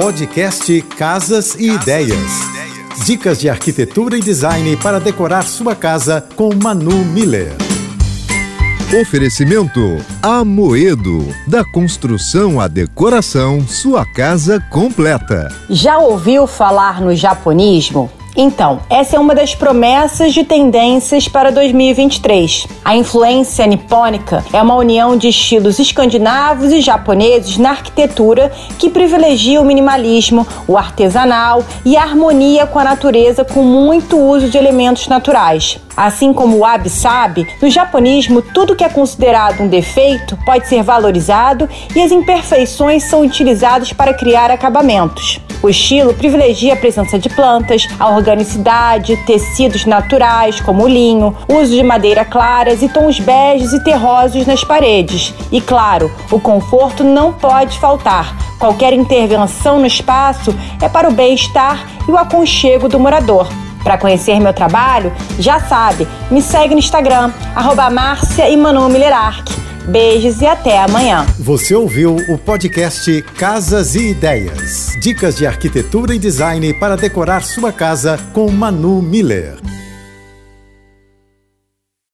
Podcast Casas e Ideias. Dicas de arquitetura e design para decorar sua casa com Manu Miller. Oferecimento Amoedo. Da construção à decoração, sua casa completa. Já ouviu falar no japonismo? Então, essa é uma das promessas de tendências para 2023. A influência nipônica é uma união de estilos escandinavos e japoneses na arquitetura que privilegia o minimalismo, o artesanal e a harmonia com a natureza com muito uso de elementos naturais. Assim como o Wabi-Sabi, no japonismo tudo que é considerado um defeito pode ser valorizado e as imperfeições são utilizadas para criar acabamentos. O estilo privilegia a presença de plantas, a organicidade, tecidos naturais como o linho, uso de madeira claras e tons beges e terrosos nas paredes. E claro, o conforto não pode faltar. Qualquer intervenção no espaço é para o bem-estar e o aconchego do morador. Para conhecer meu trabalho, já sabe, me segue no Instagram, arroba Márcia Beijos e até amanhã. Você ouviu o podcast Casas e Ideias. Dicas de arquitetura e design para decorar sua casa com Manu Miller.